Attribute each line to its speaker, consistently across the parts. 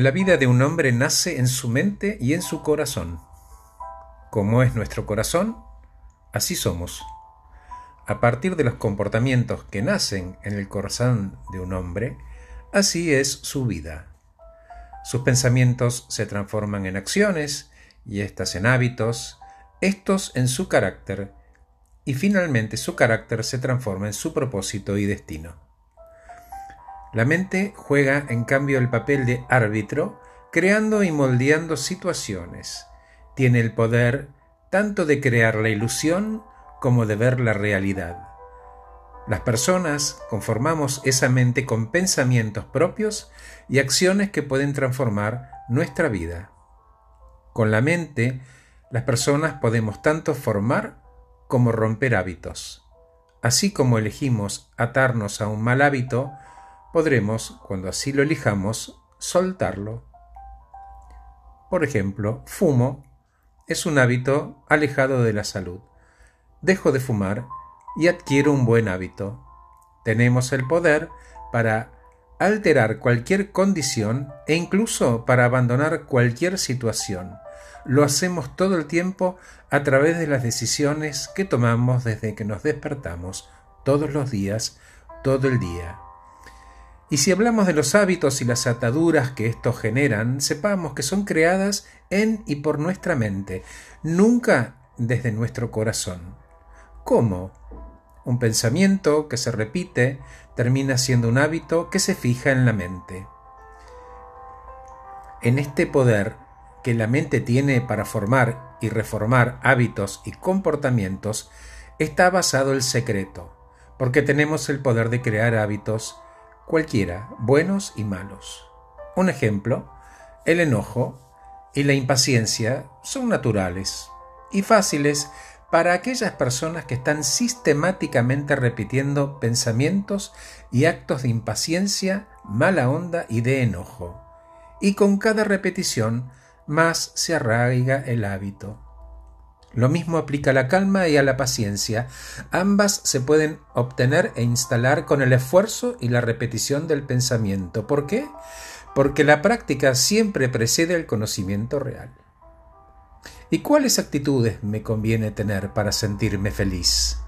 Speaker 1: La vida de un hombre nace en su mente y en su corazón. Como es nuestro corazón, así somos. A partir de los comportamientos que nacen en el corazón de un hombre, así es su vida. Sus pensamientos se transforman en acciones y éstas en hábitos, estos en su carácter, y finalmente su carácter se transforma en su propósito y destino. La mente juega en cambio el papel de árbitro, creando y moldeando situaciones. Tiene el poder tanto de crear la ilusión como de ver la realidad. Las personas conformamos esa mente con pensamientos propios y acciones que pueden transformar nuestra vida. Con la mente, las personas podemos tanto formar como romper hábitos. Así como elegimos atarnos a un mal hábito, podremos, cuando así lo elijamos, soltarlo. Por ejemplo, fumo es un hábito alejado de la salud. Dejo de fumar y adquiero un buen hábito. Tenemos el poder para alterar cualquier condición e incluso para abandonar cualquier situación. Lo hacemos todo el tiempo a través de las decisiones que tomamos desde que nos despertamos, todos los días, todo el día. Y si hablamos de los hábitos y las ataduras que estos generan, sepamos que son creadas en y por nuestra mente, nunca desde nuestro corazón. ¿Cómo? Un pensamiento que se repite termina siendo un hábito que se fija en la mente. En este poder que la mente tiene para formar y reformar hábitos y comportamientos está basado el secreto, porque tenemos el poder de crear hábitos cualquiera, buenos y malos. Un ejemplo, el enojo y la impaciencia son naturales y fáciles para aquellas personas que están sistemáticamente repitiendo pensamientos y actos de impaciencia, mala onda y de enojo. Y con cada repetición más se arraiga el hábito. Lo mismo aplica a la calma y a la paciencia. Ambas se pueden obtener e instalar con el esfuerzo y la repetición del pensamiento. ¿Por qué? Porque la práctica siempre precede el conocimiento real. ¿Y cuáles actitudes me conviene tener para sentirme feliz?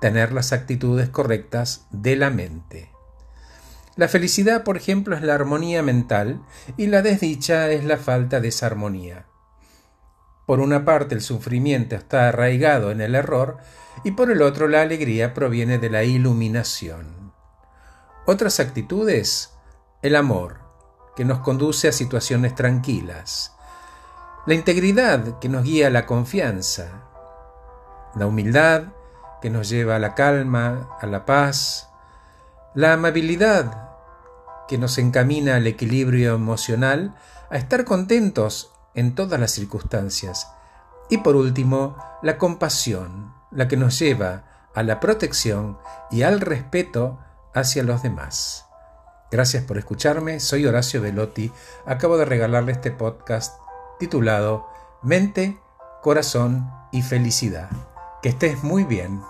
Speaker 1: Tener las actitudes correctas de la mente. La felicidad, por ejemplo, es la armonía mental y la desdicha es la falta de esa armonía. Por una parte el sufrimiento está arraigado en el error y por el otro la alegría proviene de la iluminación. Otras actitudes, el amor, que nos conduce a situaciones tranquilas, la integridad que nos guía a la confianza, la humildad que nos lleva a la calma, a la paz, la amabilidad que nos encamina al equilibrio emocional, a estar contentos en todas las circunstancias. Y por último, la compasión, la que nos lleva a la protección y al respeto hacia los demás. Gracias por escucharme, soy Horacio Velotti, acabo de regalarle este podcast titulado Mente, Corazón y Felicidad. Que estés muy bien.